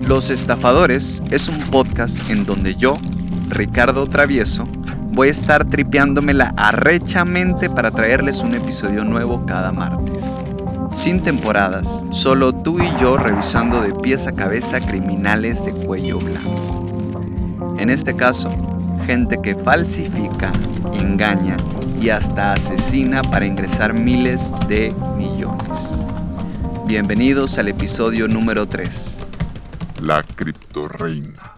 Los Estafadores es un podcast en donde yo, Ricardo Travieso, voy a estar tripeándomela arrechamente para traerles un episodio nuevo cada martes. Sin temporadas, solo tú y yo revisando de pies a cabeza criminales de cuello blanco. En este caso, gente que falsifica, engaña y hasta asesina para ingresar miles de millones. Bienvenidos al episodio número 3. La criptorreina.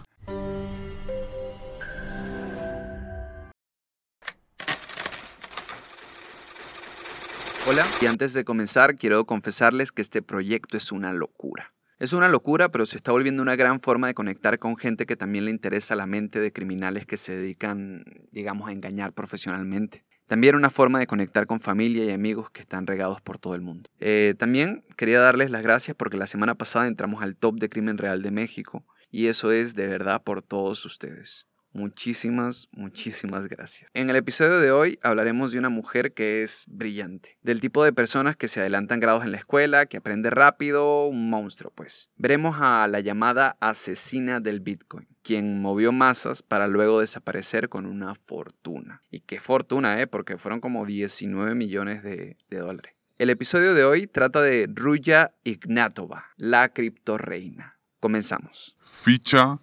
Hola, y antes de comenzar quiero confesarles que este proyecto es una locura. Es una locura, pero se está volviendo una gran forma de conectar con gente que también le interesa la mente de criminales que se dedican, digamos, a engañar profesionalmente. También una forma de conectar con familia y amigos que están regados por todo el mundo. Eh, también quería darles las gracias porque la semana pasada entramos al top de crimen real de México y eso es de verdad por todos ustedes. Muchísimas, muchísimas gracias. En el episodio de hoy hablaremos de una mujer que es brillante, del tipo de personas que se adelantan grados en la escuela, que aprende rápido, un monstruo pues. Veremos a la llamada asesina del Bitcoin, quien movió masas para luego desaparecer con una fortuna. Y qué fortuna, ¿eh? Porque fueron como 19 millones de, de dólares. El episodio de hoy trata de Ruya Ignatova, la criptorreina. Comenzamos. Ficha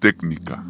técnica.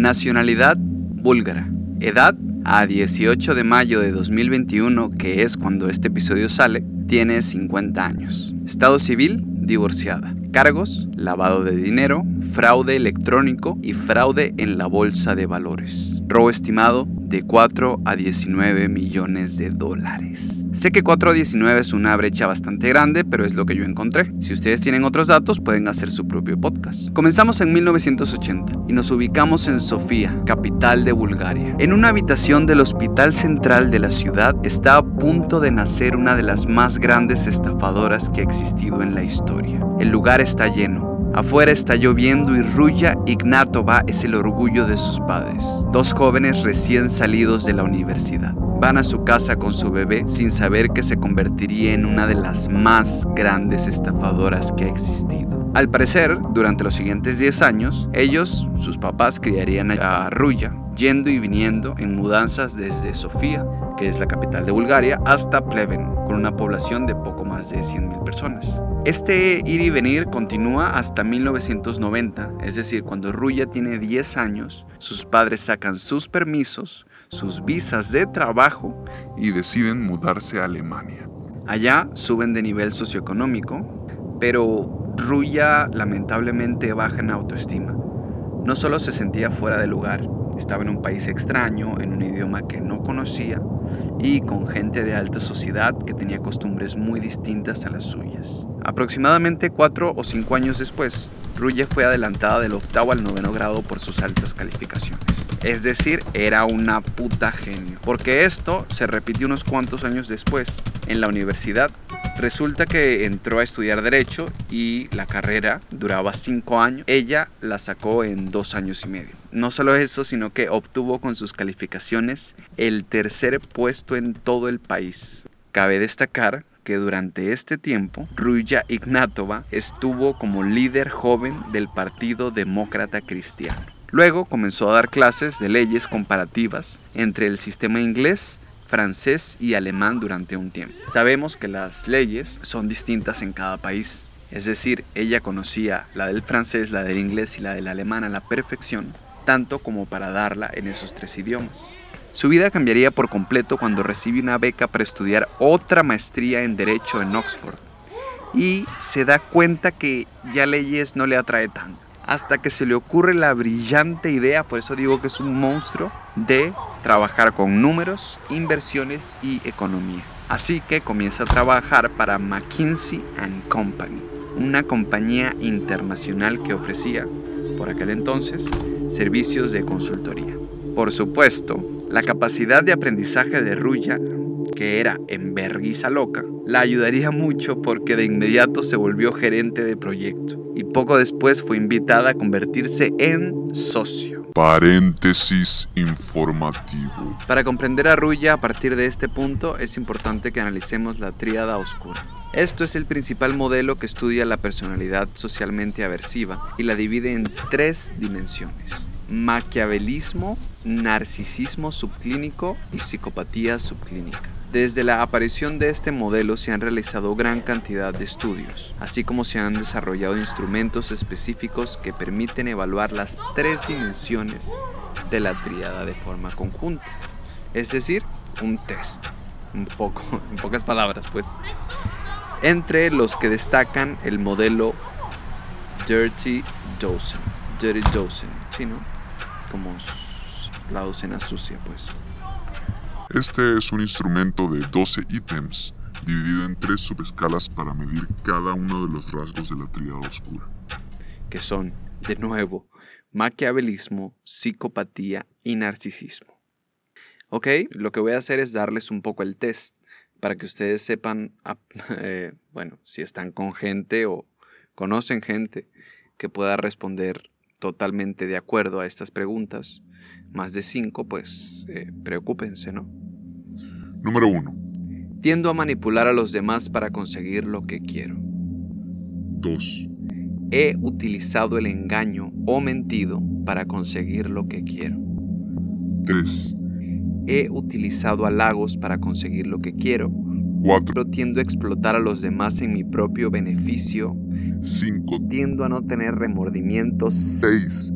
Nacionalidad búlgara. Edad a 18 de mayo de 2021, que es cuando este episodio sale, tiene 50 años. Estado civil, divorciada. Cargos, lavado de dinero, fraude electrónico y fraude en la bolsa de valores. Robo estimado de 4 a 19 millones de dólares. Sé que 4 a 19 es una brecha bastante grande, pero es lo que yo encontré. Si ustedes tienen otros datos, pueden hacer su propio podcast. Comenzamos en 1980 y nos ubicamos en Sofía, capital de Bulgaria. En una habitación del Hospital Central de la ciudad está a punto de nacer una de las más grandes estafadoras que ha existido en la historia. El lugar está lleno, Afuera está lloviendo y Ruya Ignatova es el orgullo de sus padres, dos jóvenes recién salidos de la universidad. Van a su casa con su bebé sin saber que se convertiría en una de las más grandes estafadoras que ha existido. Al parecer, durante los siguientes 10 años, ellos, sus papás, criarían a Ruya, yendo y viniendo en mudanzas desde Sofía, que es la capital de Bulgaria, hasta Pleven, con una población de poco más de 100.000 personas. Este ir y venir continúa hasta 1990, es decir, cuando Ruya tiene 10 años, sus padres sacan sus permisos, sus visas de trabajo y deciden mudarse a Alemania. Allá suben de nivel socioeconómico, pero Ruya lamentablemente baja en autoestima. No solo se sentía fuera de lugar, estaba en un país extraño, en un idioma que no conocía y con gente de alta sociedad que tenía costumbres muy distintas a las suyas. Aproximadamente cuatro o cinco años después, Ruya fue adelantada del octavo al noveno grado por sus altas calificaciones. Es decir, era una puta genio. Porque esto se repitió unos cuantos años después. En la universidad, resulta que entró a estudiar Derecho y la carrera duraba cinco años. Ella la sacó en dos años y medio. No solo eso, sino que obtuvo con sus calificaciones el tercer puesto en todo el país. Cabe destacar que durante este tiempo, Ruya Ignatova estuvo como líder joven del Partido Demócrata Cristiano. Luego comenzó a dar clases de leyes comparativas entre el sistema inglés, francés y alemán durante un tiempo. Sabemos que las leyes son distintas en cada país, es decir, ella conocía la del francés, la del inglés y la del alemán a la perfección, tanto como para darla en esos tres idiomas. Su vida cambiaría por completo cuando recibe una beca para estudiar otra maestría en Derecho en Oxford y se da cuenta que ya leyes no le atrae tanto. Hasta que se le ocurre la brillante idea, por eso digo que es un monstruo, de trabajar con números, inversiones y economía. Así que comienza a trabajar para McKinsey ⁇ Company, una compañía internacional que ofrecía, por aquel entonces, servicios de consultoría. Por supuesto, la capacidad de aprendizaje de Ruya, que era enverguiza loca, la ayudaría mucho porque de inmediato se volvió gerente de proyecto y poco después fue invitada a convertirse en socio. Paréntesis informativo. Para comprender a Ruya a partir de este punto es importante que analicemos la tríada oscura. Esto es el principal modelo que estudia la personalidad socialmente aversiva y la divide en tres dimensiones. Maquiavelismo, narcisismo subclínico y psicopatía subclínica. Desde la aparición de este modelo se han realizado gran cantidad de estudios, así como se han desarrollado instrumentos específicos que permiten evaluar las tres dimensiones de la triada de forma conjunta, es decir, un test, un poco, en pocas palabras pues entre los que destacan el modelo Dirty Dozen. Dirty Dozen, ¿sí, no? Como la docena sucia, pues. Este es un instrumento de 12 ítems, dividido en tres subescalas para medir cada uno de los rasgos de la tríada oscura. Que son, de nuevo, maquiavelismo, psicopatía y narcisismo. Ok, lo que voy a hacer es darles un poco el test para que ustedes sepan, eh, bueno, si están con gente o conocen gente que pueda responder totalmente de acuerdo a estas preguntas. Más de cinco, pues eh, preocúpense, ¿no? Número uno. Tiendo a manipular a los demás para conseguir lo que quiero. 2. He utilizado el engaño o mentido para conseguir lo que quiero. 3 he utilizado halagos para conseguir lo que quiero. 4. Tiendo a explotar a los demás en mi propio beneficio. 5. Tiendo a no tener remordimientos. 6.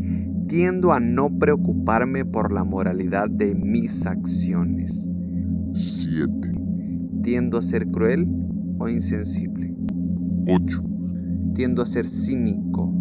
Tiendo a no preocuparme por la moralidad de mis acciones. 7. Tiendo a ser cruel o insensible. 8. Tiendo a ser cínico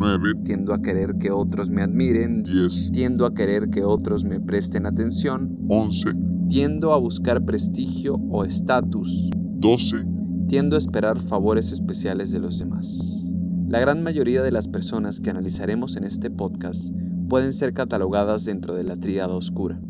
9. Tiendo a querer que otros me admiren. 10. Tiendo a querer que otros me presten atención. 11. Tiendo a buscar prestigio o estatus. 12. Tiendo a esperar favores especiales de los demás. La gran mayoría de las personas que analizaremos en este podcast pueden ser catalogadas dentro de la tríada oscura.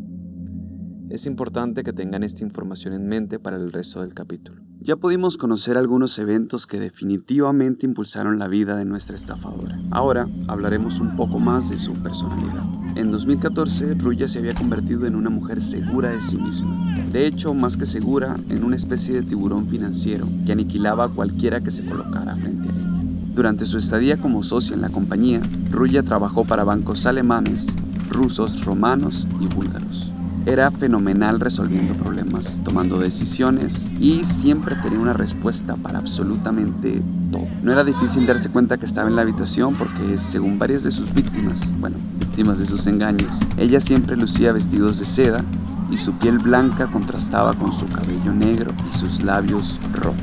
Es importante que tengan esta información en mente para el resto del capítulo. Ya pudimos conocer algunos eventos que definitivamente impulsaron la vida de nuestra estafadora. Ahora hablaremos un poco más de su personalidad. En 2014, Ruya se había convertido en una mujer segura de sí misma. De hecho, más que segura, en una especie de tiburón financiero que aniquilaba a cualquiera que se colocara frente a ella. Durante su estadía como socia en la compañía, Ruya trabajó para bancos alemanes, rusos, romanos y búlgaros. Era fenomenal resolviendo problemas, tomando decisiones y siempre tenía una respuesta para absolutamente todo. No era difícil darse cuenta que estaba en la habitación porque según varias de sus víctimas, bueno, víctimas de sus engaños, ella siempre lucía vestidos de seda y su piel blanca contrastaba con su cabello negro y sus labios rojos.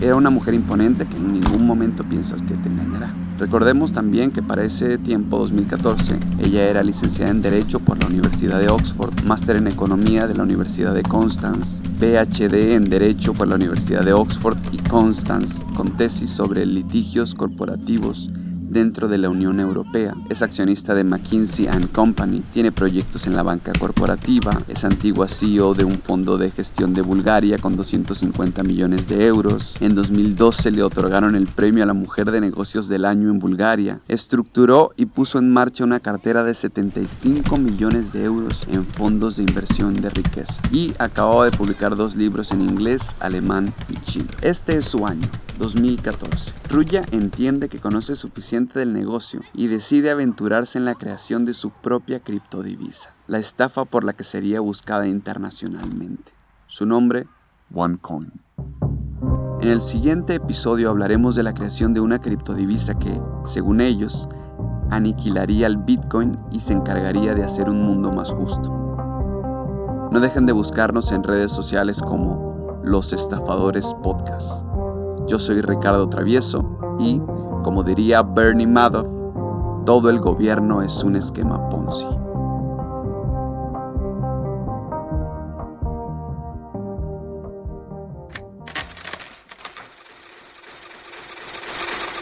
Era una mujer imponente que en ningún momento piensas que te engañará. Recordemos también que para ese tiempo, 2014, ella era licenciada en Derecho por la Universidad de Oxford, máster en Economía de la Universidad de Constance, PhD en Derecho por la Universidad de Oxford y Constance, con tesis sobre litigios corporativos dentro de la Unión Europea. Es accionista de McKinsey ⁇ Company, tiene proyectos en la banca corporativa, es antigua CEO de un fondo de gestión de Bulgaria con 250 millones de euros. En 2012 le otorgaron el premio a la mujer de negocios del año en Bulgaria. Estructuró y puso en marcha una cartera de 75 millones de euros en fondos de inversión de riqueza. Y acababa de publicar dos libros en inglés, alemán y chino. Este es su año. 2014. Ruya entiende que conoce suficiente del negocio y decide aventurarse en la creación de su propia criptodivisa, la estafa por la que sería buscada internacionalmente. Su nombre, OneCoin. En el siguiente episodio hablaremos de la creación de una criptodivisa que, según ellos, aniquilaría al Bitcoin y se encargaría de hacer un mundo más justo. No dejen de buscarnos en redes sociales como Los Estafadores Podcast. Yo soy Ricardo Travieso y, como diría Bernie Madoff, todo el gobierno es un esquema Ponzi.